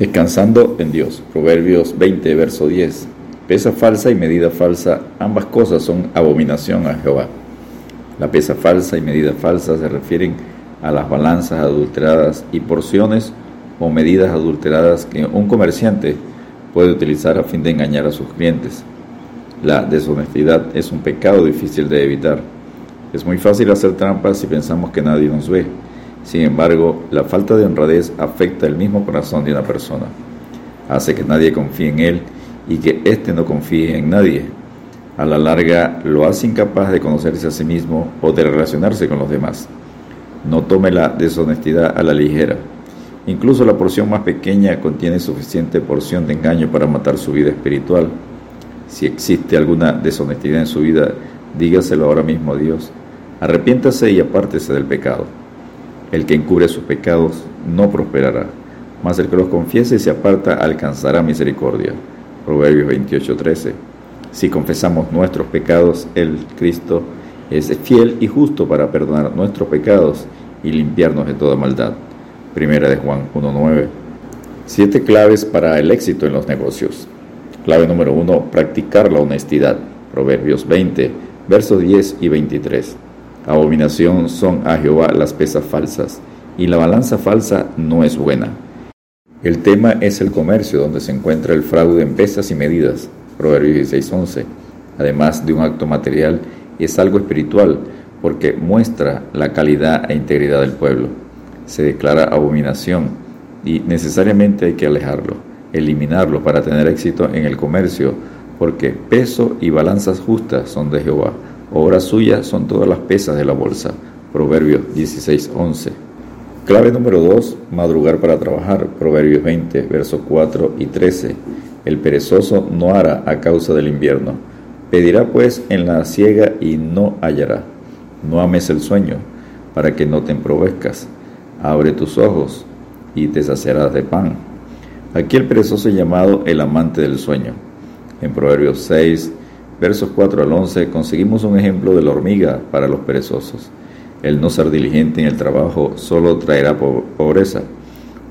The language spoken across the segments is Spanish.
Descansando en Dios. Proverbios 20, verso 10. Pesa falsa y medida falsa, ambas cosas son abominación a Jehová. La pesa falsa y medida falsa se refieren a las balanzas adulteradas y porciones o medidas adulteradas que un comerciante puede utilizar a fin de engañar a sus clientes. La deshonestidad es un pecado difícil de evitar. Es muy fácil hacer trampas si pensamos que nadie nos ve sin embargo, la falta de honradez afecta el mismo corazón de una persona. Hace que nadie confíe en él y que éste no confíe en nadie. A la larga lo hace incapaz de conocerse a sí mismo o de relacionarse con los demás. No tome la deshonestidad a la ligera. Incluso la porción más pequeña contiene suficiente porción de engaño para matar su vida espiritual. Si existe alguna deshonestidad en su vida, dígaselo ahora mismo a Dios. Arrepiéntase y apártese del pecado. El que encubre sus pecados no prosperará, mas el que los confiese y se aparta alcanzará misericordia. Proverbios 28:13. Si confesamos nuestros pecados, el Cristo es fiel y justo para perdonar nuestros pecados y limpiarnos de toda maldad. Primera de Juan 1:9. Siete claves para el éxito en los negocios. Clave número 1, practicar la honestidad. Proverbios 20, versos 10 y 23. Abominación son a Jehová las pesas falsas, y la balanza falsa no es buena. El tema es el comercio, donde se encuentra el fraude en pesas y medidas. Proverbios 16:11. Además de un acto material, es algo espiritual, porque muestra la calidad e integridad del pueblo. Se declara abominación y necesariamente hay que alejarlo, eliminarlo para tener éxito en el comercio, porque peso y balanzas justas son de Jehová Obra suya son todas las pesas de la bolsa. Proverbios 16:11. Clave número 2. Madrugar para trabajar. Proverbios 20, versos 4 y 13. El perezoso no hará a causa del invierno. Pedirá pues en la ciega y no hallará. No ames el sueño, para que no te emprovezcas. Abre tus ojos y te saciarás de pan. Aquí el perezoso es llamado el amante del sueño. En Proverbios 6, versos 4 al 11, conseguimos un ejemplo de la hormiga para los perezosos. El no ser diligente en el trabajo solo traerá pobreza.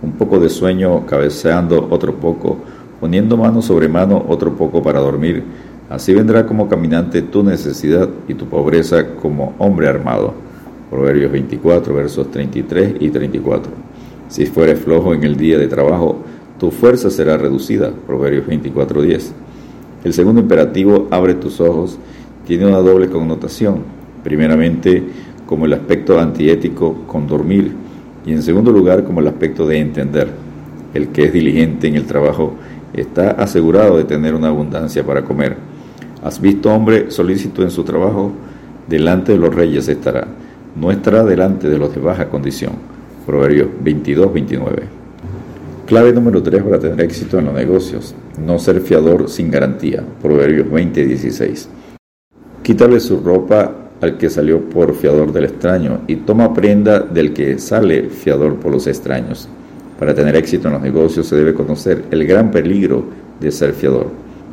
Un poco de sueño cabeceando otro poco, poniendo mano sobre mano otro poco para dormir. Así vendrá como caminante tu necesidad y tu pobreza como hombre armado. Proverbios 24, versos 33 y 34. Si fueres flojo en el día de trabajo, tu fuerza será reducida. Proverbios 24, 10. El segundo imperativo, abre tus ojos, tiene una doble connotación. Primeramente, como el aspecto antiético con dormir y en segundo lugar, como el aspecto de entender. El que es diligente en el trabajo está asegurado de tener una abundancia para comer. ¿Has visto hombre solícito en su trabajo? Delante de los reyes estará, no estará delante de los de baja condición. Proverbios 22, 29. Clave número 3 para tener éxito en los negocios. No ser fiador sin garantía. Proverbios 20:16. Quítale su ropa al que salió por fiador del extraño y toma prenda del que sale fiador por los extraños. Para tener éxito en los negocios se debe conocer el gran peligro de ser fiador.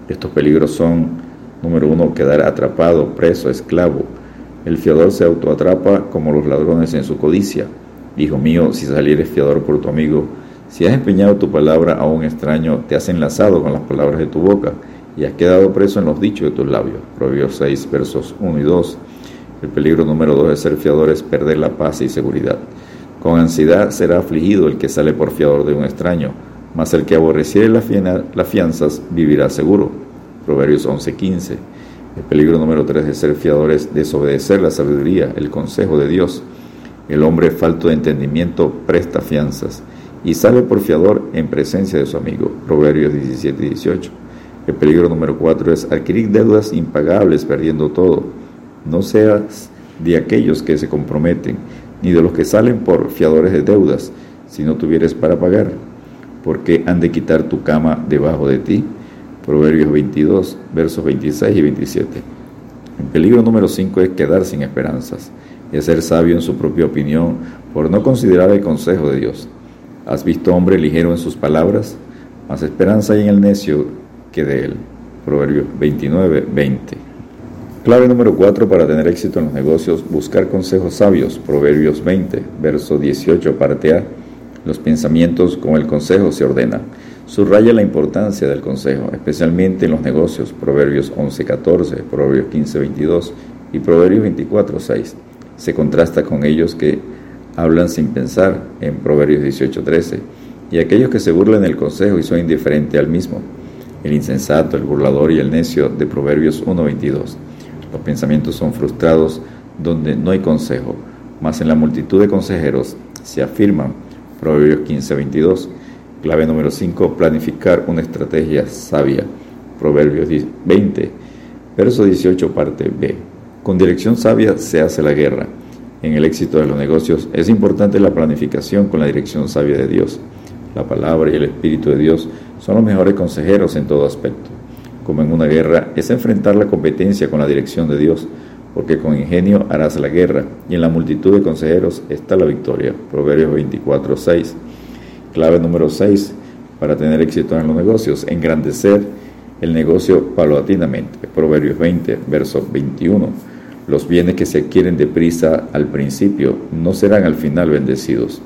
Estos peligros son, número uno, quedar atrapado, preso, esclavo. El fiador se autoatrapa como los ladrones en su codicia. Hijo mío, si salieres fiador por tu amigo, si has empeñado tu palabra a un extraño, te has enlazado con las palabras de tu boca y has quedado preso en los dichos de tus labios. Proverbios 6, versos 1 y 2. El peligro número 2 de ser fiador es perder la paz y seguridad. Con ansiedad será afligido el que sale por fiador de un extraño, mas el que aborreciere las fianzas vivirá seguro. Proverbios 11, 15. El peligro número 3 de ser fiador es desobedecer la sabiduría, el consejo de Dios. El hombre falto de entendimiento presta fianzas y sale por fiador en presencia de su amigo. Proverbios 17 y 18. El peligro número 4 es adquirir deudas impagables perdiendo todo. No seas de aquellos que se comprometen, ni de los que salen por fiadores de deudas, si no tuvieres para pagar, porque han de quitar tu cama debajo de ti. Proverbios 22, versos 26 y 27. El peligro número 5 es quedar sin esperanzas, es ser sabio en su propia opinión por no considerar el consejo de Dios. ¿Has visto hombre ligero en sus palabras? Más esperanza hay en el necio que de él. Proverbios 29, 20. Clave número 4 para tener éxito en los negocios, buscar consejos sabios. Proverbios 20, verso 18, parte A. Los pensamientos con el consejo se ordenan. Subraya la importancia del consejo, especialmente en los negocios, Proverbios 11.14, Proverbios 15.22 y Proverbios 24.6. Se contrasta con ellos que hablan sin pensar en Proverbios 18.13 y aquellos que se burlan del consejo y son indiferentes al mismo, el insensato, el burlador y el necio de Proverbios 1.22. Los pensamientos son frustrados donde no hay consejo, mas en la multitud de consejeros se afirman Proverbios 15.22. Clave número 5, planificar una estrategia sabia. Proverbios 20, verso 18, parte B. Con dirección sabia se hace la guerra. En el éxito de los negocios es importante la planificación con la dirección sabia de Dios. La palabra y el Espíritu de Dios son los mejores consejeros en todo aspecto. Como en una guerra, es enfrentar la competencia con la dirección de Dios, porque con ingenio harás la guerra, y en la multitud de consejeros está la victoria. Proverbios 24, 6. Clave número 6 para tener éxito en los negocios, engrandecer el negocio paulatinamente. Proverbios 20, verso 21. Los bienes que se adquieren deprisa al principio no serán al final bendecidos.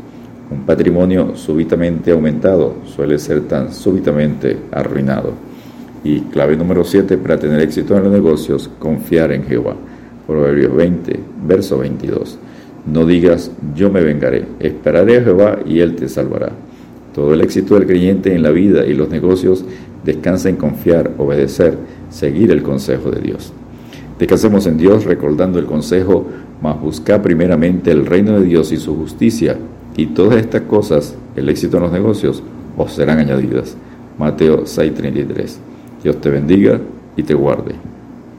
Un patrimonio súbitamente aumentado suele ser tan súbitamente arruinado. Y clave número 7 para tener éxito en los negocios, confiar en Jehová. Proverbios 20, verso 22. No digas, yo me vengaré, esperaré a Jehová y él te salvará. Todo el éxito del creyente en la vida y los negocios descansa en confiar, obedecer, seguir el consejo de Dios. Descansemos en Dios recordando el consejo, mas busca primeramente el reino de Dios y su justicia y todas estas cosas, el éxito en los negocios, os serán añadidas. Mateo 6:33. Dios te bendiga y te guarde.